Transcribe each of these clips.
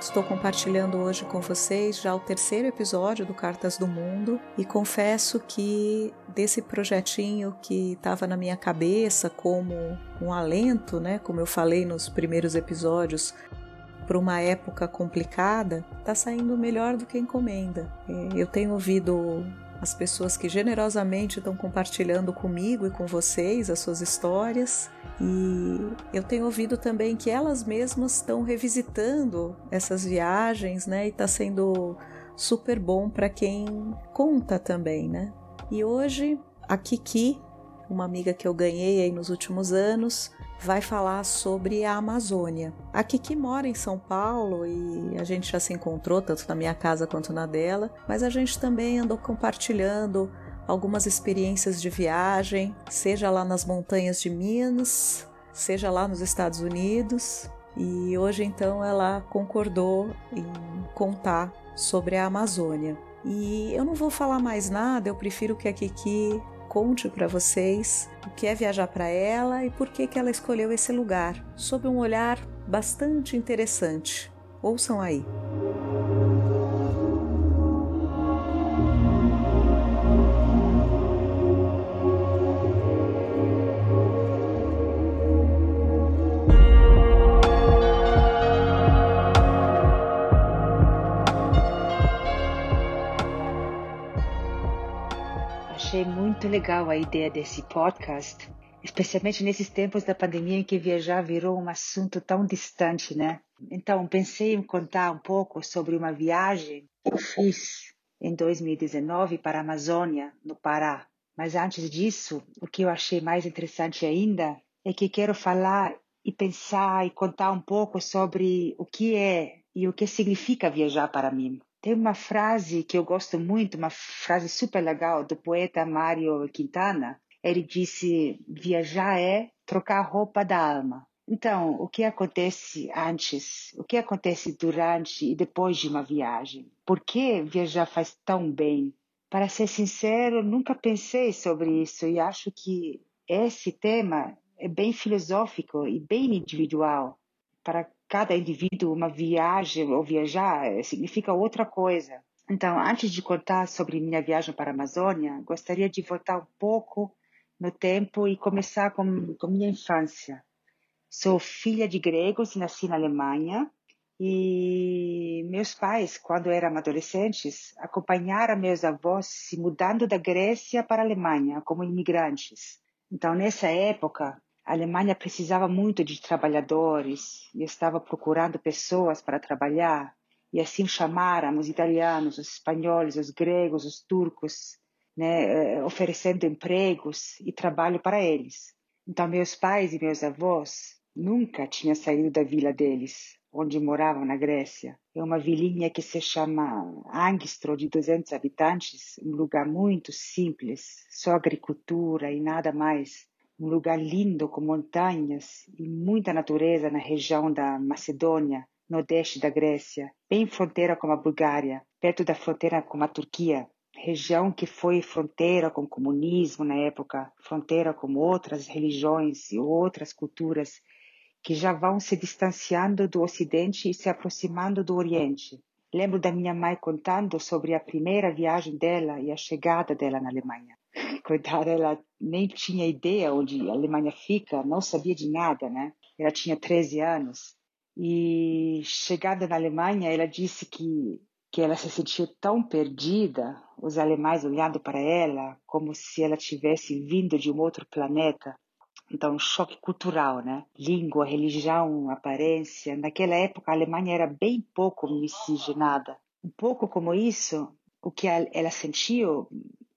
Estou compartilhando hoje com vocês já o terceiro episódio do Cartas do Mundo e confesso que desse projetinho que estava na minha cabeça como um alento, né, como eu falei nos primeiros episódios, para uma época complicada, está saindo melhor do que encomenda. É, eu tenho ouvido as pessoas que generosamente estão compartilhando comigo e com vocês as suas histórias. E eu tenho ouvido também que elas mesmas estão revisitando essas viagens, né? E está sendo super bom para quem conta também, né? E hoje a Kiki, uma amiga que eu ganhei aí nos últimos anos, vai falar sobre a Amazônia. A Kiki mora em São Paulo e a gente já se encontrou tanto na minha casa quanto na dela, mas a gente também andou compartilhando algumas experiências de viagem, seja lá nas montanhas de Minas, seja lá nos Estados Unidos. E hoje então ela concordou em contar sobre a Amazônia. E eu não vou falar mais nada, eu prefiro que a Kiki conte para vocês o que é viajar para ela e por que, que ela escolheu esse lugar, sob um olhar bastante interessante. Ouçam aí. Muito legal a ideia desse podcast, especialmente nesses tempos da pandemia em que viajar virou um assunto tão distante, né? Então, pensei em contar um pouco sobre uma viagem que eu fiz em 2019 para a Amazônia, no Pará. Mas antes disso, o que eu achei mais interessante ainda é que quero falar e pensar e contar um pouco sobre o que é e o que significa viajar para mim. Tem uma frase que eu gosto muito, uma frase super legal do poeta Mário Quintana. Ele disse: viajar é trocar a roupa da alma. Então, o que acontece antes, o que acontece durante e depois de uma viagem? Por que viajar faz tão bem? Para ser sincero, nunca pensei sobre isso e acho que esse tema é bem filosófico e bem individual. Para cada indivíduo uma viagem ou viajar eh, significa outra coisa. Então, antes de contar sobre minha viagem para a Amazônia, gostaria de voltar um pouco no tempo e começar com, com minha infância. Sou filha de gregos, nasci na Alemanha e meus pais, quando eram adolescentes, acompanharam meus avós se mudando da Grécia para a Alemanha como imigrantes. Então, nessa época, a Alemanha precisava muito de trabalhadores e estava procurando pessoas para trabalhar. E assim chamaram os italianos, os espanhóis, os gregos, os turcos, né, eh, oferecendo empregos e trabalho para eles. Então, meus pais e meus avós nunca tinham saído da vila deles, onde moravam na Grécia. É uma vilinha que se chama Angstro, de 200 habitantes, um lugar muito simples, só agricultura e nada mais um lugar lindo com montanhas e muita natureza na região da Macedônia, nordeste da Grécia, bem fronteira com a Bulgária, perto da fronteira com a Turquia, região que foi fronteira com o comunismo na época, fronteira com outras religiões e outras culturas que já vão se distanciando do Ocidente e se aproximando do Oriente. Lembro da minha mãe contando sobre a primeira viagem dela e a chegada dela na Alemanha. Coitada, ela nem tinha ideia onde a Alemanha fica, não sabia de nada, né? Ela tinha 13 anos. E chegada na Alemanha, ela disse que que ela se sentiu tão perdida, os alemães olhando para ela como se ela tivesse vindo de um outro planeta. Então, um choque cultural, né? Língua, religião, aparência. Naquela época, a Alemanha era bem pouco miscigenada. Um pouco como isso, o que ela sentiu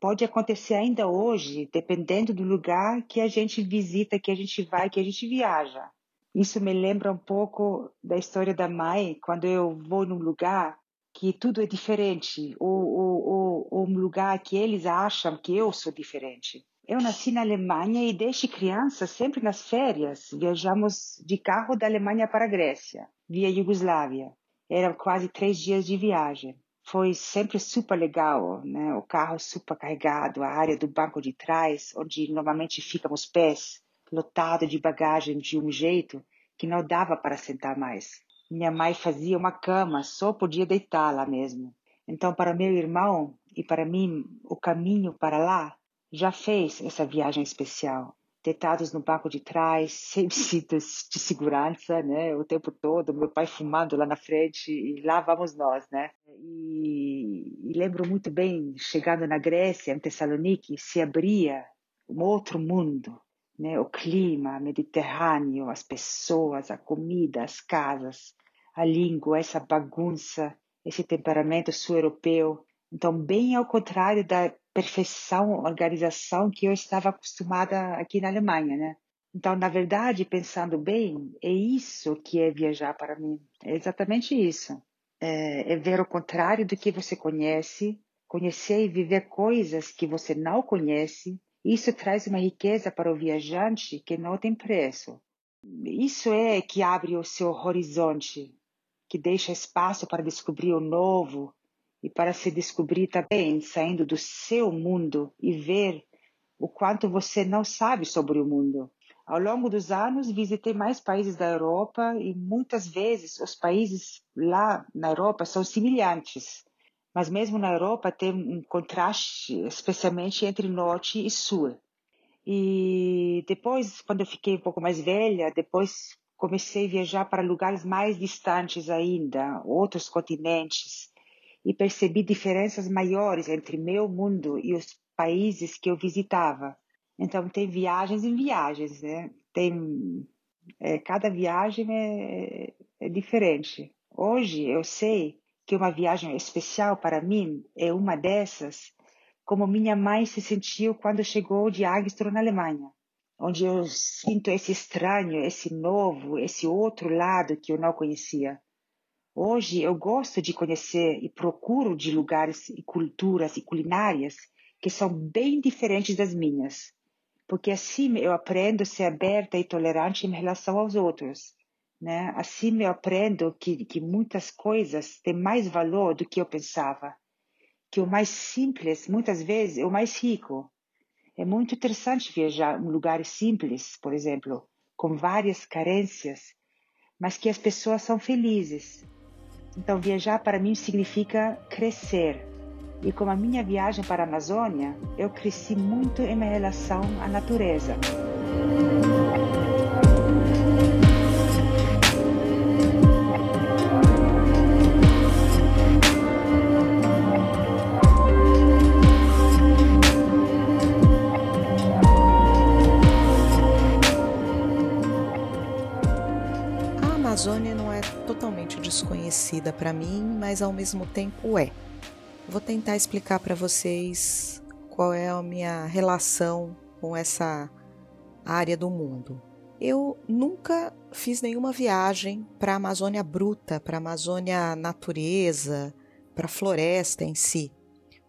pode acontecer ainda hoje, dependendo do lugar que a gente visita, que a gente vai, que a gente viaja. Isso me lembra um pouco da história da mãe, quando eu vou num lugar que tudo é diferente, ou, ou, ou, ou um lugar que eles acham que eu sou diferente. Eu nasci na Alemanha e desde criança, sempre nas férias, viajamos de carro da Alemanha para a Grécia, via Iugoslávia. Eram quase três dias de viagem foi sempre super legal, né? O carro super carregado, a área do banco de trás, onde normalmente ficam os pés, lotado de bagagem de um jeito que não dava para sentar mais. minha mãe fazia uma cama, só podia deitar lá mesmo. Então, para meu irmão e para mim, o caminho para lá já fez essa viagem especial. Deitados no banco de trás, sem cintos de segurança, né, o tempo todo, meu pai fumando lá na frente e lá vamos nós, né. E, e lembro muito bem, chegando na Grécia, em Tessalonique, se abria um outro mundo, né? O clima mediterrâneo, as pessoas, a comida, as casas, a língua, essa bagunça, esse temperamento sul-europeu. Então, bem ao contrário da perfeição, organização que eu estava acostumada aqui na Alemanha, né? Então, na verdade, pensando bem, é isso que é viajar para mim. É exatamente isso. É, é ver o contrário do que você conhece, conhecer e viver coisas que você não conhece, isso traz uma riqueza para o viajante que não tem preço. Isso é que abre o seu horizonte, que deixa espaço para descobrir o novo e para se descobrir também saindo do seu mundo e ver o quanto você não sabe sobre o mundo. Ao longo dos anos, visitei mais países da Europa e muitas vezes os países lá na Europa são semelhantes mas mesmo na Europa tem um contraste, especialmente entre norte e sul. E depois, quando eu fiquei um pouco mais velha, depois comecei a viajar para lugares mais distantes ainda, outros continentes, e percebi diferenças maiores entre meu mundo e os países que eu visitava. Então tem viagens em viagens, né? Tem é, cada viagem é, é diferente. Hoje eu sei que uma viagem especial para mim é uma dessas, como minha mãe se sentiu quando chegou de Agstro na Alemanha, onde eu sinto esse estranho, esse novo, esse outro lado que eu não conhecia. Hoje eu gosto de conhecer e procuro de lugares e culturas e culinárias que são bem diferentes das minhas, porque assim eu aprendo a ser aberta e tolerante em relação aos outros né? Assim eu aprendo que, que muitas coisas têm mais valor do que eu pensava. Que o mais simples, muitas vezes, é o mais rico. É muito interessante viajar em lugares simples, por exemplo, com várias carências, mas que as pessoas são felizes. Então, viajar para mim significa crescer. E com a minha viagem para a Amazônia, eu cresci muito em minha relação à natureza. Para mim, mas ao mesmo tempo é. Vou tentar explicar para vocês qual é a minha relação com essa área do mundo. Eu nunca fiz nenhuma viagem para a Amazônia bruta, para a Amazônia natureza, para a floresta em si.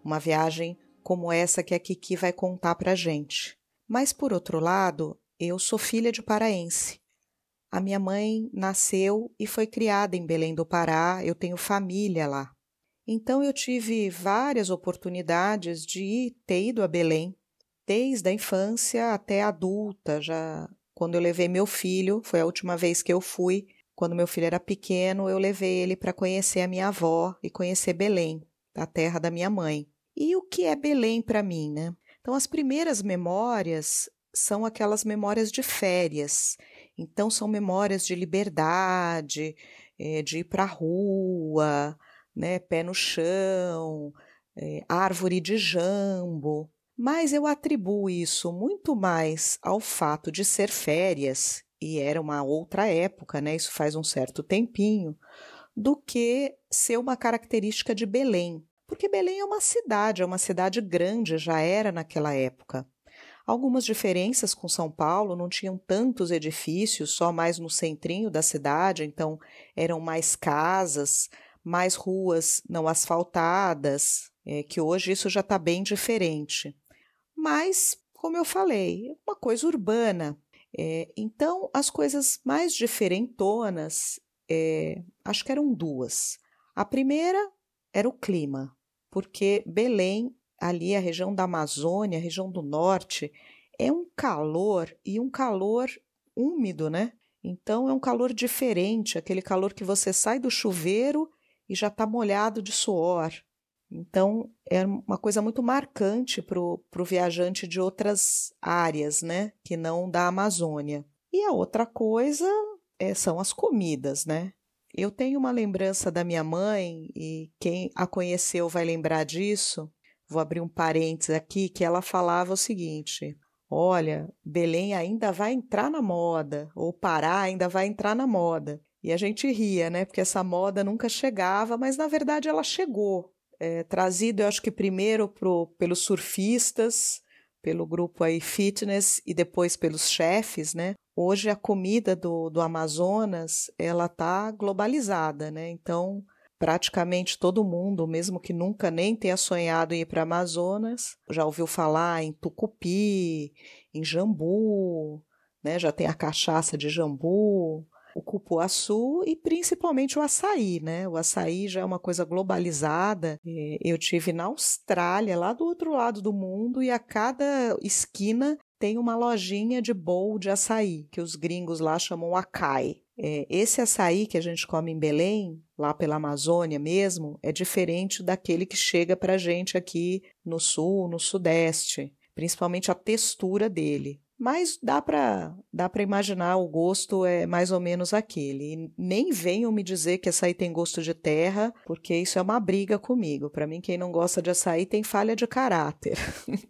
Uma viagem como essa que a Kiki vai contar para gente. Mas, por outro lado, eu sou filha de paraense a minha mãe nasceu e foi criada em Belém do Pará, eu tenho família lá. Então eu tive várias oportunidades de ter ido a Belém, desde a infância até a adulta, já quando eu levei meu filho, foi a última vez que eu fui, quando meu filho era pequeno, eu levei ele para conhecer a minha avó e conhecer Belém, a terra da minha mãe. E o que é Belém para mim, né? Então as primeiras memórias são aquelas memórias de férias. Então, são memórias de liberdade, é, de ir para a rua, né, pé no chão, é, árvore de jambo. Mas eu atribuo isso muito mais ao fato de ser férias, e era uma outra época, né, isso faz um certo tempinho, do que ser uma característica de Belém. Porque Belém é uma cidade, é uma cidade grande, já era naquela época. Algumas diferenças com São Paulo, não tinham tantos edifícios, só mais no centrinho da cidade, então eram mais casas, mais ruas não asfaltadas, é, que hoje isso já está bem diferente. Mas, como eu falei, uma coisa urbana. É, então, as coisas mais diferentonas, é, acho que eram duas. A primeira era o clima, porque Belém ali a região da Amazônia, a região do norte, é um calor e um calor úmido, né? Então é um calor diferente, aquele calor que você sai do chuveiro e já está molhado de suor. Então é uma coisa muito marcante para o viajante de outras áreas, né? Que não da Amazônia. E a outra coisa é, são as comidas, né? Eu tenho uma lembrança da minha mãe, e quem a conheceu vai lembrar disso. Vou abrir um parênteses aqui, que ela falava o seguinte: Olha, Belém ainda vai entrar na moda, ou Pará ainda vai entrar na moda. E a gente ria, né? Porque essa moda nunca chegava, mas na verdade ela chegou. É, trazido, eu acho que primeiro pro, pelos surfistas, pelo grupo aí fitness e depois pelos chefes, né? Hoje a comida do, do Amazonas ela tá globalizada, né? Então praticamente todo mundo, mesmo que nunca nem tenha sonhado em ir para Amazonas, já ouviu falar em tucupi, em jambu, né? Já tem a cachaça de jambu, o cupuaçu e principalmente o açaí, né? O açaí já é uma coisa globalizada. Eu tive na Austrália, lá do outro lado do mundo, e a cada esquina tem uma lojinha de bowl de açaí, que os gringos lá chamam acai. É, esse açaí que a gente come em Belém, lá pela Amazônia mesmo, é diferente daquele que chega para a gente aqui no sul, no sudeste, principalmente a textura dele. Mas dá para dá imaginar, o gosto é mais ou menos aquele. E nem venham me dizer que açaí tem gosto de terra, porque isso é uma briga comigo. Para mim, quem não gosta de açaí tem falha de caráter.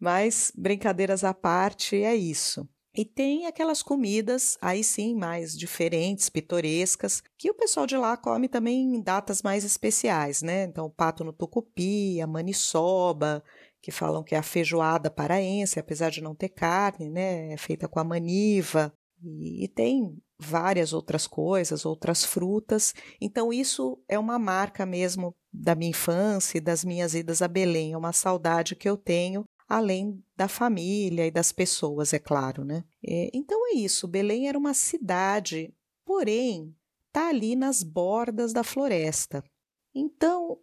Mas, brincadeiras à parte, é isso. E tem aquelas comidas, aí sim, mais diferentes, pitorescas, que o pessoal de lá come também em datas mais especiais, né? Então, pato no tucupi, a maniçoba, que falam que é a feijoada paraense, apesar de não ter carne, né? É feita com a maniva. E, e tem várias outras coisas, outras frutas. Então, isso é uma marca mesmo da minha infância e das minhas idas a Belém, é uma saudade que eu tenho além da família e das pessoas, é claro, né? É, então é isso. Belém era uma cidade, porém está ali nas bordas da floresta. Então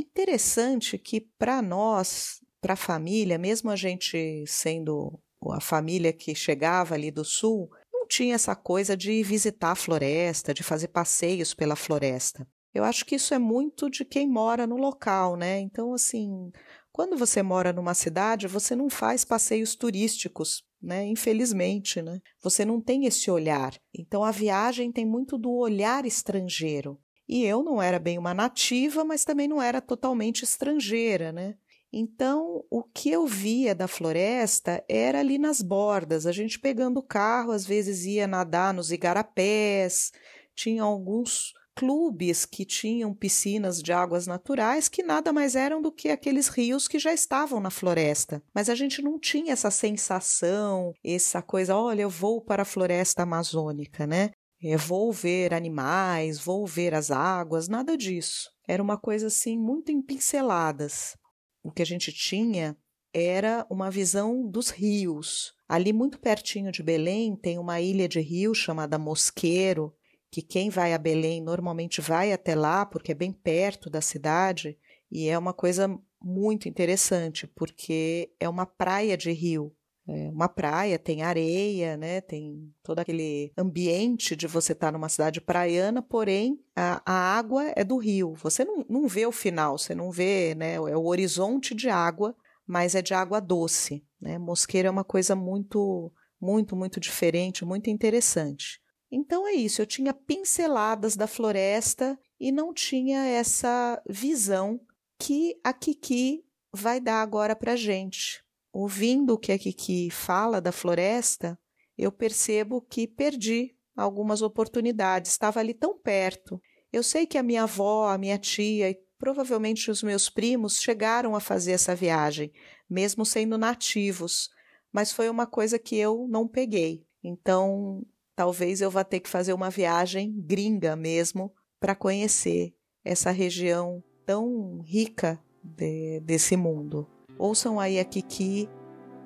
interessante que para nós, para a família, mesmo a gente sendo a família que chegava ali do sul, não tinha essa coisa de visitar a floresta, de fazer passeios pela floresta. Eu acho que isso é muito de quem mora no local, né? Então, assim, quando você mora numa cidade, você não faz passeios turísticos, né? Infelizmente, né? Você não tem esse olhar. Então a viagem tem muito do olhar estrangeiro. E eu não era bem uma nativa, mas também não era totalmente estrangeira, né? Então, o que eu via da floresta era ali nas bordas, a gente pegando o carro, às vezes ia nadar nos igarapés, tinha alguns clubes que tinham piscinas de águas naturais que nada mais eram do que aqueles rios que já estavam na floresta. Mas a gente não tinha essa sensação, essa coisa, olha, eu vou para a floresta amazônica, né? Eu vou ver animais, vou ver as águas, nada disso. Era uma coisa assim muito em pinceladas. O que a gente tinha era uma visão dos rios. Ali, muito pertinho de Belém, tem uma ilha de rio chamada Mosqueiro, que quem vai a Belém normalmente vai até lá, porque é bem perto da cidade, e é uma coisa muito interessante, porque é uma praia de rio. É uma praia, tem areia, né? tem todo aquele ambiente de você estar numa cidade praiana, porém a, a água é do rio. Você não, não vê o final, você não vê né? é o horizonte de água, mas é de água doce. Né? Mosqueiro é uma coisa muito, muito, muito diferente, muito interessante. Então é isso, eu tinha pinceladas da floresta e não tinha essa visão que a Kiki vai dar agora para gente. Ouvindo o que a Kiki fala da floresta, eu percebo que perdi algumas oportunidades, estava ali tão perto. Eu sei que a minha avó, a minha tia e provavelmente os meus primos chegaram a fazer essa viagem, mesmo sendo nativos, mas foi uma coisa que eu não peguei. Então, talvez eu vá ter que fazer uma viagem gringa mesmo para conhecer essa região tão rica de, desse mundo. Ouçam aí a Kiki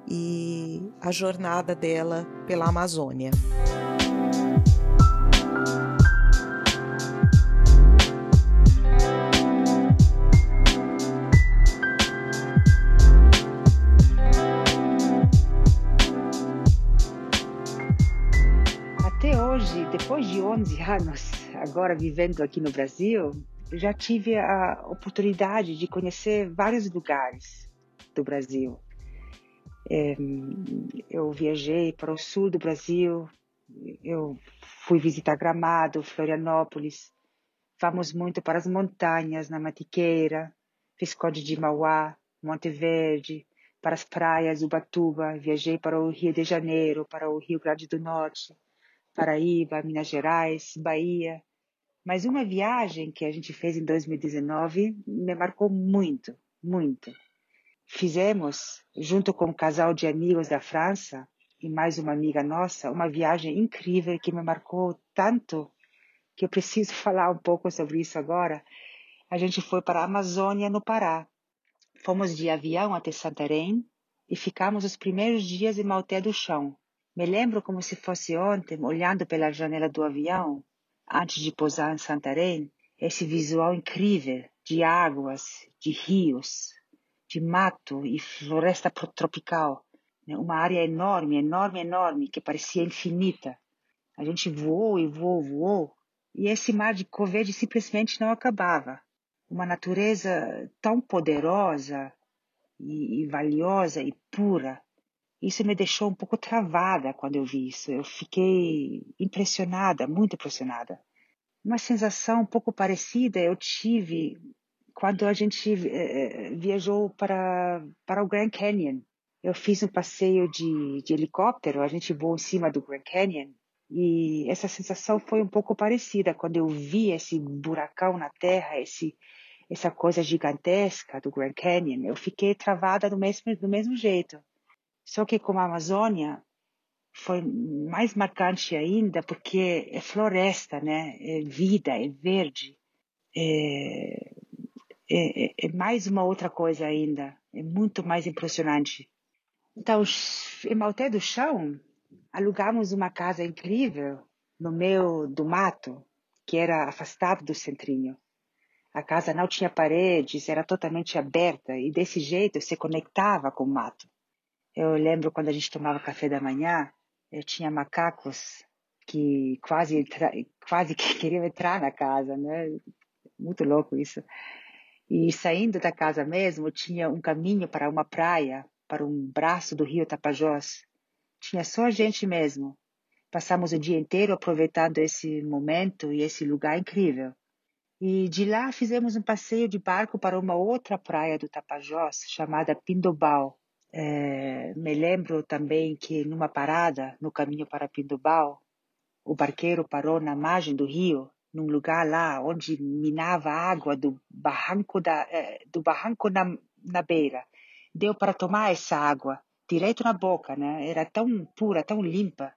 e a jornada dela pela Amazônia. Agora vivendo aqui no Brasil, já tive a oportunidade de conhecer vários lugares do Brasil. É, eu viajei para o sul do Brasil, eu fui visitar Gramado, Florianópolis, vamos muito para as montanhas, na Matiqueira, Visconde de Mauá, Monte Verde, para as praias Ubatuba, viajei para o Rio de Janeiro, para o Rio Grande do Norte, Paraíba, Minas Gerais, Bahia. Mas uma viagem que a gente fez em 2019 me marcou muito, muito. Fizemos, junto com um casal de amigos da França e mais uma amiga nossa, uma viagem incrível que me marcou tanto que eu preciso falar um pouco sobre isso agora. A gente foi para a Amazônia, no Pará. Fomos de avião até Santarém e ficamos os primeiros dias em Malté do Chão. Me lembro como se fosse ontem, olhando pela janela do avião, antes de pousar em Santarém, esse visual incrível de águas, de rios, de mato e floresta tropical. Né? Uma área enorme, enorme, enorme, que parecia infinita. A gente voou e voou, voou, e esse mar de Coverde simplesmente não acabava uma natureza tão poderosa e, e valiosa e pura. Isso me deixou um pouco travada quando eu vi isso. Eu fiquei impressionada, muito impressionada. Uma sensação um pouco parecida eu tive quando a gente eh, viajou para, para o Grand Canyon. Eu fiz um passeio de, de helicóptero, a gente voou em cima do Grand Canyon e essa sensação foi um pouco parecida quando eu vi esse buracão na terra, esse essa coisa gigantesca do Grand Canyon, eu fiquei travada do mesmo, do mesmo jeito. Só que com a Amazônia foi mais marcante ainda porque é floresta, né? É vida, é verde. É, é, é, é mais uma outra coisa ainda. É muito mais impressionante. Então, em Malté do Chão, alugamos uma casa incrível no meio do mato, que era afastado do centrinho. A casa não tinha paredes, era totalmente aberta e desse jeito se conectava com o mato. Eu lembro quando a gente tomava café da manhã, eu tinha macacos que quase quase que queriam entrar na casa, né? Muito louco isso. E saindo da casa mesmo, tinha um caminho para uma praia, para um braço do rio Tapajós. Tinha só a gente mesmo. Passamos o dia inteiro aproveitando esse momento e esse lugar incrível. E de lá fizemos um passeio de barco para uma outra praia do Tapajós, chamada Pindobal. É, me lembro também que numa parada no caminho para Pindobal, o barqueiro parou na margem do rio, num lugar lá onde minava água do barranco da, é, do barranco na, na beira. Deu para tomar essa água direto na boca, né? Era tão pura, tão limpa.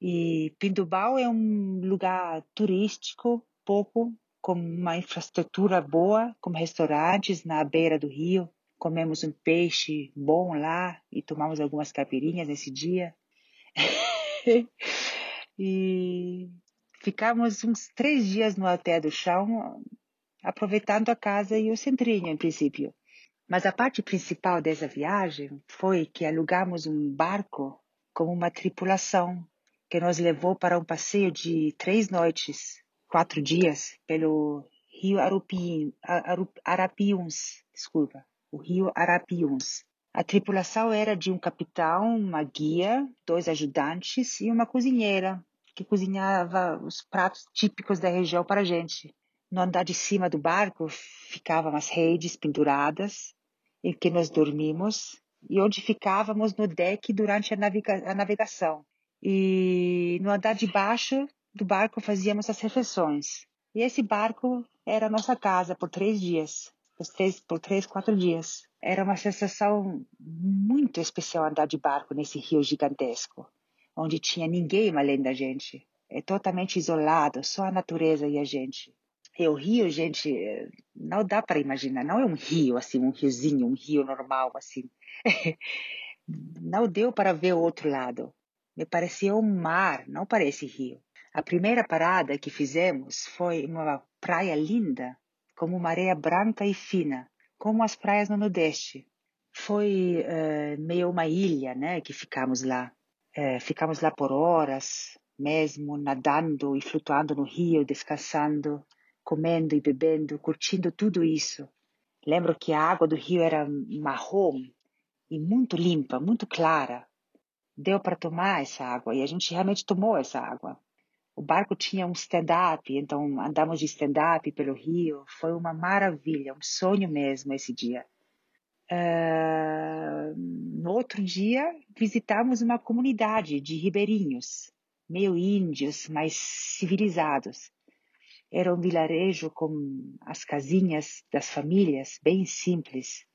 E Pindubal é um lugar turístico pouco com uma infraestrutura boa, como restaurantes na beira do rio. Comemos um peixe bom lá e tomamos algumas caipirinhas nesse dia. e ficamos uns três dias no Hotel do Chão, aproveitando a casa e o centrinho, em princípio. Mas a parte principal dessa viagem foi que alugamos um barco com uma tripulação que nos levou para um passeio de três noites quatro dias pelo rio Arupi, Arapiuns, desculpa, o rio Arapiuns. A tripulação era de um capitão, uma guia, dois ajudantes e uma cozinheira que cozinhava os pratos típicos da região para a gente. No andar de cima do barco ficavam as redes penduradas em que nós dormimos e onde ficávamos no deck durante a, navega a navegação. E no andar de baixo do barco fazíamos as refeições. E esse barco era a nossa casa por três dias, por três, por três, quatro dias. Era uma sensação muito especial andar de barco nesse rio gigantesco, onde tinha ninguém além da gente. É totalmente isolado, só a natureza e a gente. E o rio, gente, não dá para imaginar. Não é um rio assim, um riozinho, um rio normal assim. não deu para ver o outro lado. Me parecia um mar, não parece rio. A primeira parada que fizemos foi uma praia linda, como uma areia branca e fina, como as praias no Nordeste. Foi uh, meio uma ilha, né, que ficamos lá. Uh, ficamos lá por horas, mesmo nadando e flutuando no rio, descansando, comendo e bebendo, curtindo tudo isso. Lembro que a água do rio era marrom e muito limpa, muito clara. Deu para tomar essa água e a gente realmente tomou essa água. O barco tinha um stand-up, então andamos de stand-up pelo rio. Foi uma maravilha, um sonho mesmo esse dia. Uh, no outro dia, visitamos uma comunidade de ribeirinhos, meio índios, mas civilizados. Era um vilarejo com as casinhas das famílias, bem simples.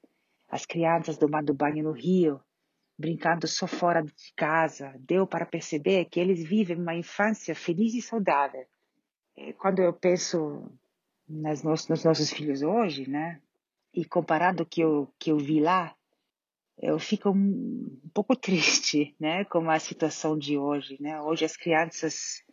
As crianças tomando banho no rio, brincando só fora de casa, deu para perceber que eles vivem uma infância feliz e saudável. Quando eu penso nas nos, nos nossos filhos hoje, né, e comparando o que eu que eu vi lá, eu fico um, um pouco triste, né, com a situação de hoje, né? Hoje as crianças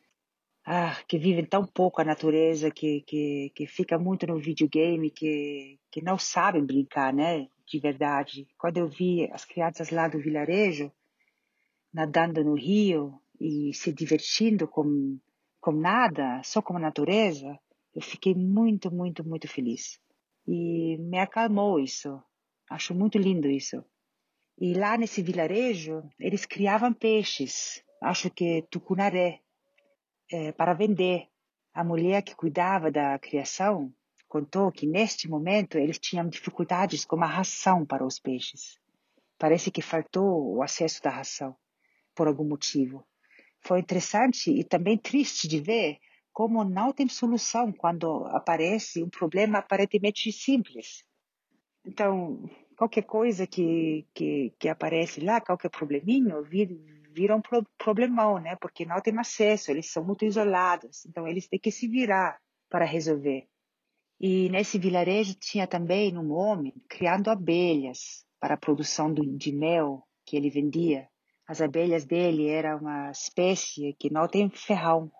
ah, que vivem tão pouco a natureza, que, que, que fica muito no videogame, que, que não sabem brincar, né? De verdade. Quando eu vi as crianças lá do vilarejo, nadando no rio e se divertindo com, com nada, só com a natureza, eu fiquei muito, muito, muito feliz. E me acalmou isso. Acho muito lindo isso. E lá nesse vilarejo, eles criavam peixes. Acho que tucunaré, é, para vender. A mulher que cuidava da criação contou que neste momento eles tinham dificuldades com a ração para os peixes. Parece que faltou o acesso da ração, por algum motivo. Foi interessante e também triste de ver como não tem solução quando aparece um problema aparentemente simples. Então, qualquer coisa que, que, que aparece lá, qualquer probleminho, vira, vira um pro, problemão, né? Porque não tem acesso, eles são muito isolados, então eles têm que se virar para resolver. E nesse vilarejo tinha também um homem criando abelhas para a produção de mel que ele vendia. As abelhas dele eram uma espécie que não tem ferrão.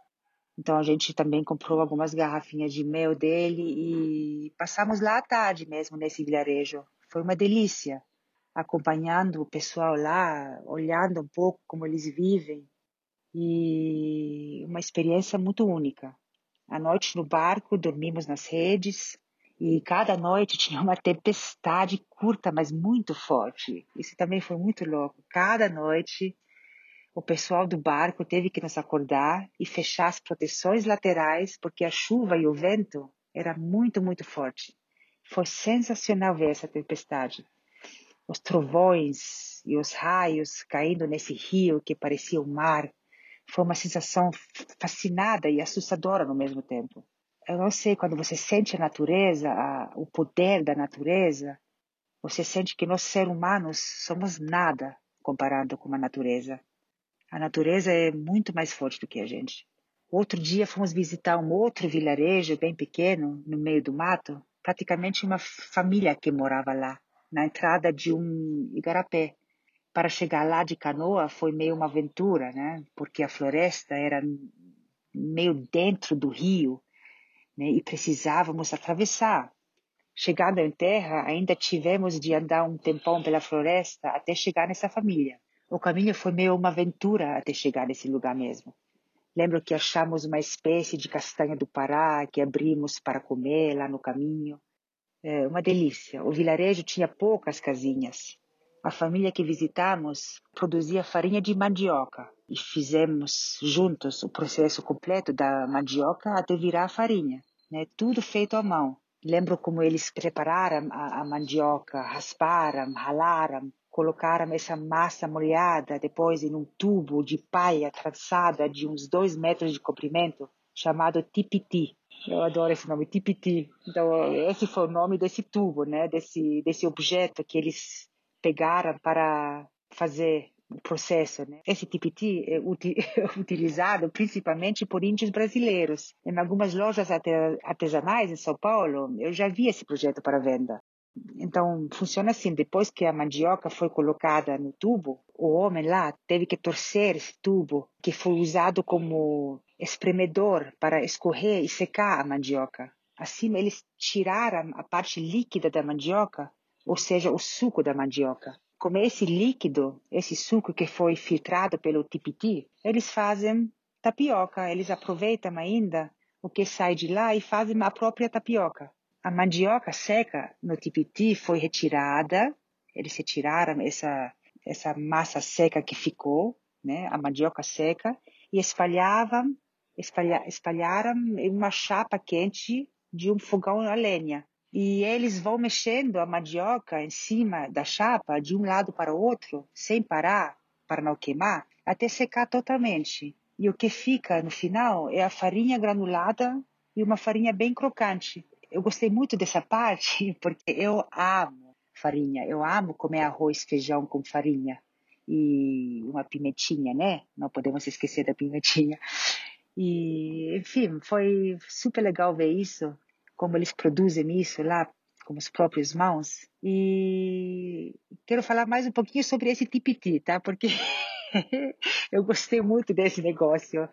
Então a gente também comprou algumas garrafinhas de mel dele e passamos lá à tarde mesmo nesse vilarejo. Foi uma delícia acompanhando o pessoal lá, olhando um pouco como eles vivem e uma experiência muito única. À noite no barco, dormimos nas redes e cada noite tinha uma tempestade curta, mas muito forte. Isso também foi muito louco. Cada noite o pessoal do barco teve que nos acordar e fechar as proteções laterais porque a chuva e o vento era muito, muito forte. Foi sensacional ver essa tempestade os trovões e os raios caindo nesse rio que parecia o mar. Foi uma sensação fascinada e assustadora no mesmo tempo. Eu não sei, quando você sente a natureza, a, o poder da natureza, você sente que nós seres humanos somos nada comparado com a natureza. A natureza é muito mais forte do que a gente. Outro dia fomos visitar um outro vilarejo bem pequeno, no meio do mato, praticamente uma família que morava lá na entrada de um igarapé. Para chegar lá de canoa foi meio uma aventura, né? Porque a floresta era meio dentro do rio, né? E precisávamos atravessar. Chegando em terra, ainda tivemos de andar um tempão pela floresta até chegar nessa família. O caminho foi meio uma aventura até chegar nesse lugar mesmo. Lembro que achamos uma espécie de castanha do Pará que abrimos para comer lá no caminho. É uma delícia. O vilarejo tinha poucas casinhas. A família que visitamos produzia farinha de mandioca e fizemos juntos o processo completo da mandioca até virar a farinha, né? Tudo feito à mão. Lembro como eles prepararam a, a mandioca, rasparam, ralaram, colocaram essa massa molhada depois em um tubo de paia traçada de uns dois metros de comprimento chamado tipiti. Eu adoro esse nome, tipiti. Então, esse foi o nome desse tubo, né? Desse, desse objeto que eles pegaram para fazer o processo. Né? Esse tipiti é utilizado principalmente por índios brasileiros. Em algumas lojas artesanais em São Paulo, eu já vi esse projeto para venda. Então, funciona assim: depois que a mandioca foi colocada no tubo, o homem lá teve que torcer esse tubo, que foi usado como espremedor para escorrer e secar a mandioca. Assim, eles tiraram a parte líquida da mandioca, ou seja, o suco da mandioca. Com esse líquido, esse suco que foi filtrado pelo tipiti, eles fazem tapioca. Eles aproveitam ainda o que sai de lá e fazem a própria tapioca. A mandioca seca no tipiti foi retirada, eles retiraram essa, essa massa seca que ficou, né, a mandioca seca, e espalhavam, espalha, espalharam em uma chapa quente de um fogão a lenha. E eles vão mexendo a mandioca em cima da chapa, de um lado para o outro, sem parar, para não queimar, até secar totalmente. E o que fica no final é a farinha granulada e uma farinha bem crocante. Eu gostei muito dessa parte porque eu amo farinha. Eu amo comer arroz, feijão com farinha e uma pimentinha, né? Não podemos esquecer da pimentinha. E, enfim, foi super legal ver isso, como eles produzem isso lá com as próprias mãos. E quero falar mais um pouquinho sobre esse tipiti, tá? Porque eu gostei muito desse negócio.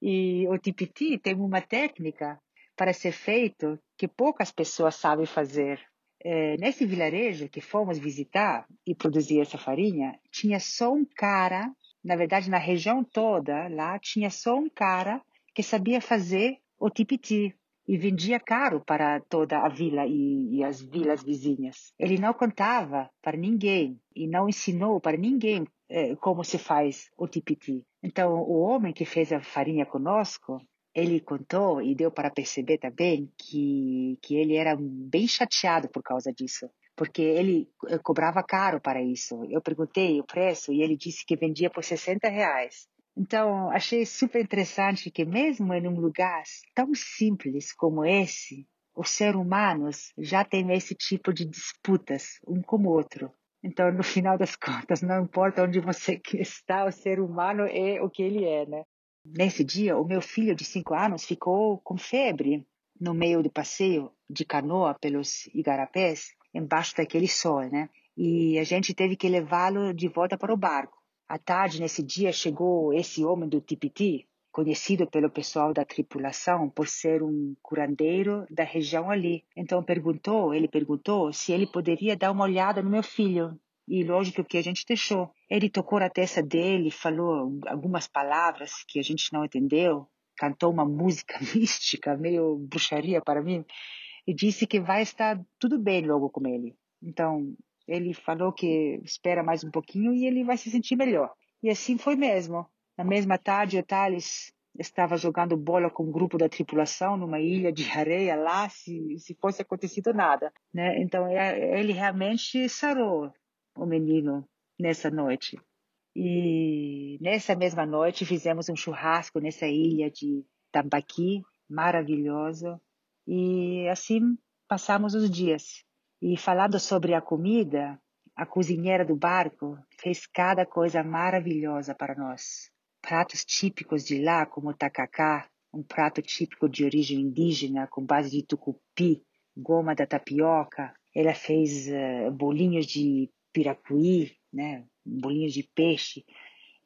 E o tipiti tem uma técnica para ser feito que poucas pessoas sabem fazer. É, nesse vilarejo que fomos visitar e produzir essa farinha, tinha só um cara, na verdade na região toda lá, tinha só um cara que sabia fazer o tipiti e vendia caro para toda a vila e, e, as vilas vizinhas. Ele não contava para ninguém e não ensinou para ninguém é, como se faz o tipiti. Então, o homem que fez a farinha conosco, ele contou e deu para perceber também que, que ele era bem chateado por causa disso, porque ele eh, cobrava caro para isso. Eu perguntei o preço e ele disse que vendia por 60 reais. Então, achei super interessante que mesmo em um lugar tão simples como esse, os seres humanos já têm esse tipo de disputas um com o outro. Então, no final das contas, não importa onde você está, o ser humano é o que ele é, né? Nesse dia, o meu filho de cinco anos ficou com febre no meio do passeio de canoa pelos igarapés, embaixo daquele sol, né? E a gente teve que levá-lo de volta para o barco. À tarde, nesse dia, chegou esse homem do Tipiti, conhecido pelo pessoal da tripulação por ser um curandeiro da região ali. Então perguntou, ele perguntou se ele poderia dar uma olhada no meu filho. E lógico que a gente deixou. Ele tocou a testa dele, falou algumas palavras que a gente não entendeu, cantou uma música mística, meio bruxaria para mim, e disse que vai estar tudo bem logo com ele. Então, ele falou que espera mais um pouquinho e ele vai se sentir melhor. E assim foi mesmo. Na mesma tarde, o Thales estava jogando bola com um grupo da tripulação numa ilha de areia lá, se, se fosse acontecido nada. Né? Então, é, ele realmente sarou o menino nessa noite. E nessa mesma noite fizemos um churrasco nessa ilha de Tambaqui, maravilhoso. E assim passamos os dias. E falando sobre a comida, a cozinheira do barco fez cada coisa maravilhosa para nós. Pratos típicos de lá, como tacacá, um prato típico de origem indígena com base de tucupi, goma da tapioca. Ela fez uh, bolinhos de piracuí, né, bolinhos de peixe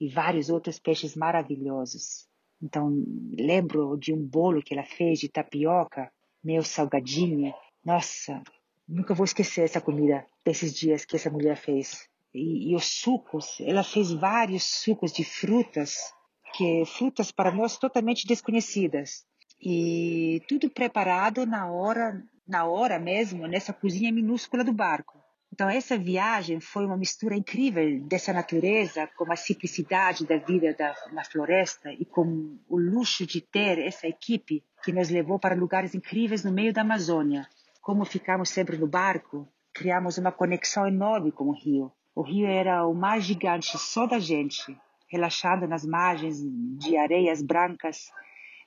e vários outros peixes maravilhosos. Então, lembro de um bolo que ela fez de tapioca, meio salgadinho. Nossa, nunca vou esquecer essa comida desses dias que essa mulher fez. E, e os sucos, ela fez vários sucos de frutas, que frutas para nós totalmente desconhecidas. E tudo preparado na hora, na hora mesmo, nessa cozinha minúscula do barco. Então, essa viagem foi uma mistura incrível dessa natureza com a simplicidade da vida da, na floresta e com o luxo de ter essa equipe que nos levou para lugares incríveis no meio da Amazônia. Como ficamos sempre no barco, criamos uma conexão enorme com o rio. O rio era o mar gigante só da gente, relaxando nas margens de areias brancas,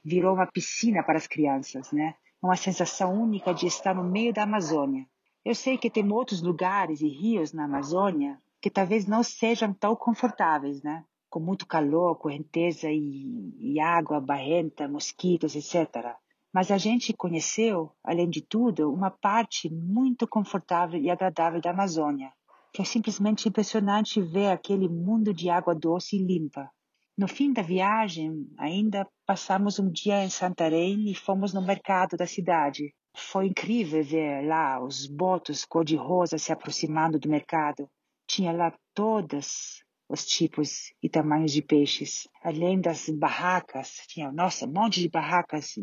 virou uma piscina para as crianças, né? Uma sensação única de estar no meio da Amazônia. Eu sei que tem outros lugares e rios na Amazônia que talvez não sejam tão confortáveis, né? Com muito calor, correnteza e, e água barrenta, mosquitos, etc. Mas a gente conheceu, além de tudo, uma parte muito confortável e agradável da Amazônia. Foi simplesmente impressionante ver aquele mundo de água doce e limpa. No fim da viagem, ainda passamos um dia em Santarém e fomos no mercado da cidade. Foi incrível ver lá os botos cor-de-rosa se aproximando do mercado. Tinha lá todas os tipos e tamanhos de peixes. Além das barracas, tinha, nossa, um monte de barracas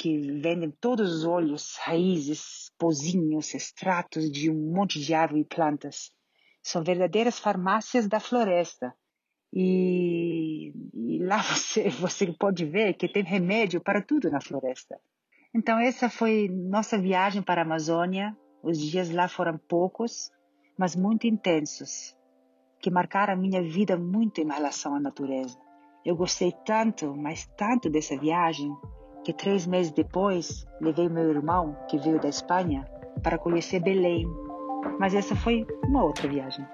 que vendem todos os óleos, raízes, pozinhos, extratos de um monte de árvore e plantas. São verdadeiras farmácias da floresta. E, e, lá você, você pode ver que tem remédio para tudo na floresta. Então essa foi nossa viagem para a Amazônia. Os dias lá foram poucos, mas muito intensos, que marcaram a minha vida muito em relação à natureza. Eu gostei tanto, mas tanto dessa viagem, que três meses depois levei meu irmão, que veio da Espanha, para conhecer Belém. Mas essa foi uma outra viagem.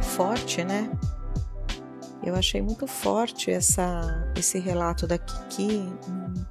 Forte, né? Eu achei muito forte essa, esse relato da Kiki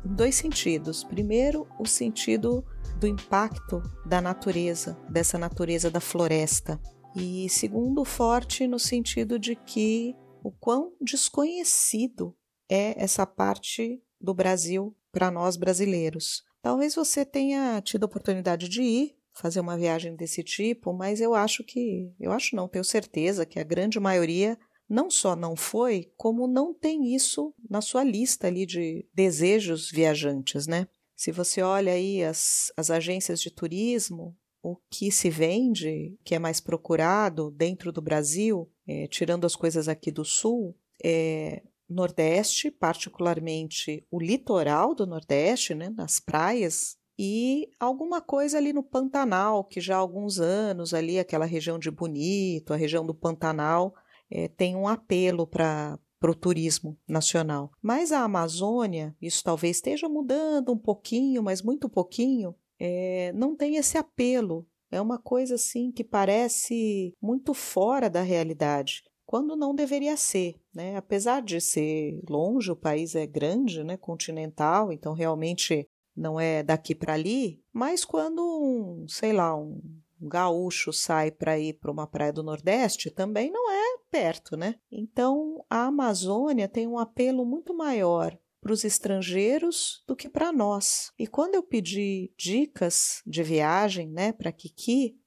em dois sentidos. Primeiro, o sentido do impacto da natureza, dessa natureza da floresta. E segundo, forte no sentido de que o quão desconhecido é essa parte do Brasil para nós brasileiros. Talvez você tenha tido a oportunidade de ir fazer uma viagem desse tipo, mas eu acho que, eu acho não, tenho certeza que a grande maioria não só não foi, como não tem isso na sua lista ali de desejos viajantes, né? Se você olha aí as, as agências de turismo, o que se vende, que é mais procurado dentro do Brasil, é, tirando as coisas aqui do Sul, é Nordeste, particularmente o litoral do Nordeste, né, nas praias, e alguma coisa ali no Pantanal, que já há alguns anos ali, aquela região de Bonito, a região do Pantanal, é, tem um apelo para para o turismo nacional. Mas a Amazônia, isso talvez esteja mudando um pouquinho, mas muito pouquinho, é, não tem esse apelo. É uma coisa assim que parece muito fora da realidade, quando não deveria ser. Né? Apesar de ser longe, o país é grande, né? continental, então realmente não é daqui para ali, mas quando um, sei lá, um um gaúcho sai para ir para uma praia do Nordeste, também não é perto, né? Então a Amazônia tem um apelo muito maior para os estrangeiros do que para nós. E quando eu pedi dicas de viagem, né, para Kiki,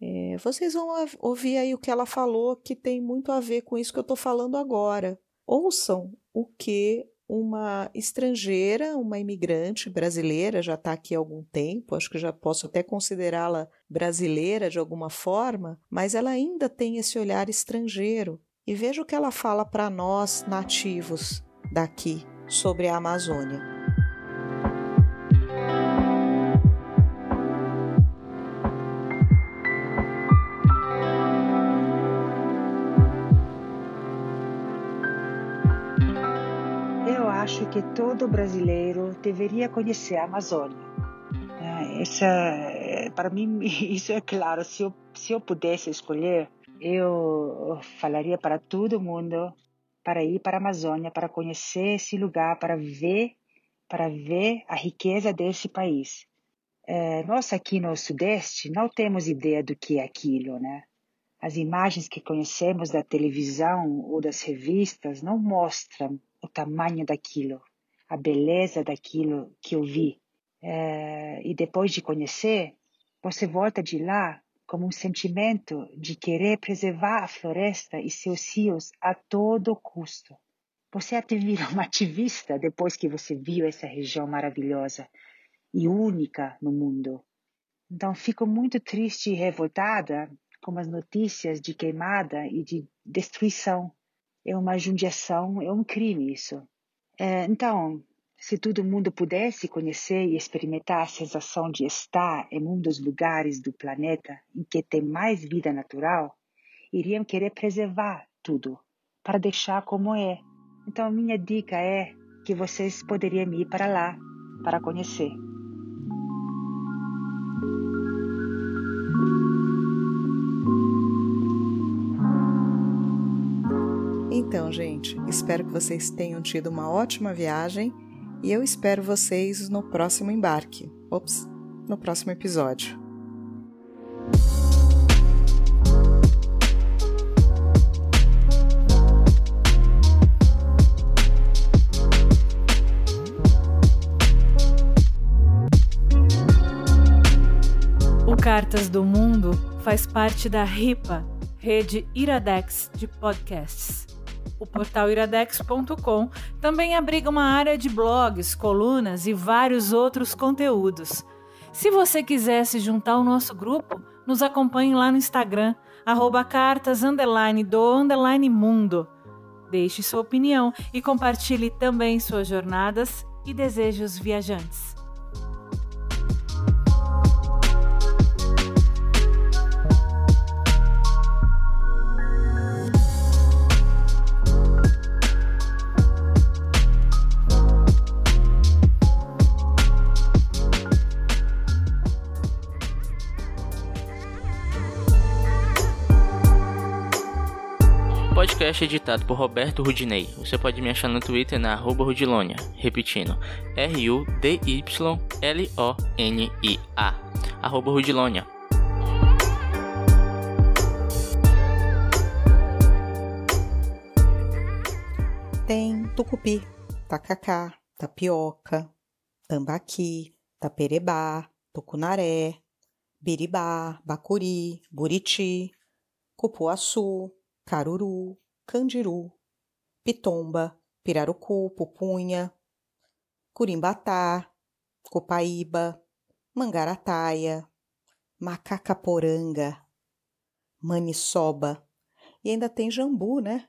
é, vocês vão ouvir aí o que ela falou que tem muito a ver com isso que eu estou falando agora. Ouçam o que uma estrangeira, uma imigrante brasileira, já está aqui há algum tempo, acho que já posso até considerá-la brasileira de alguma forma, mas ela ainda tem esse olhar estrangeiro. E veja o que ela fala para nós nativos daqui sobre a Amazônia. Que todo brasileiro deveria conhecer a Amazônia. Essa, é, para mim, isso é claro. Se eu, se eu pudesse escolher, eu falaria para todo mundo para ir para a Amazônia, para conhecer esse lugar, para ver, para ver a riqueza desse país. É, nós aqui no Sudeste não temos ideia do que é aquilo, né? As imagens que conhecemos da televisão ou das revistas não mostram o tamanho daquilo, a beleza daquilo que eu vi. É, e depois de conhecer, você volta de lá como um sentimento de querer preservar a floresta e seus rios a todo custo. Você até vira uma ativista depois que você viu essa região maravilhosa e única no mundo. Então fico muito triste e revoltada com as notícias de queimada e de destruição é uma judiação, é um crime isso. É, então, se todo mundo pudesse conhecer e experimentar a sensação de estar em um dos lugares do planeta em que tem mais vida natural, iriam querer preservar tudo para deixar como é. Então, minha dica é que vocês poderiam ir para lá para conhecer. Então, gente, espero que vocês tenham tido uma ótima viagem e eu espero vocês no próximo embarque. Ops, no próximo episódio. O Cartas do Mundo faz parte da RIPA, Rede Iradex de Podcasts. O portal iradex.com também abriga uma área de blogs, colunas e vários outros conteúdos. Se você quiser se juntar ao nosso grupo, nos acompanhe lá no Instagram, arroba cartas underline do underline mundo. Deixe sua opinião e compartilhe também suas jornadas e desejos viajantes. Podcast editado por Roberto Rudinei. Você pode me achar no Twitter na arroba Rudilonia, repetindo, R-U-D-Y-L-O-N-I-A, arroba Rudilonia. Tem tucupi, tacacá, tapioca, tambaqui, taperebá, tucunaré, biribá, bacuri, buriti, cupuaçu, caruru, candiru, pitomba, pirarucu, pupunha, curimbatá, copaíba, mangarataia, macacaporanga, maniçoba e ainda tem jambu, né?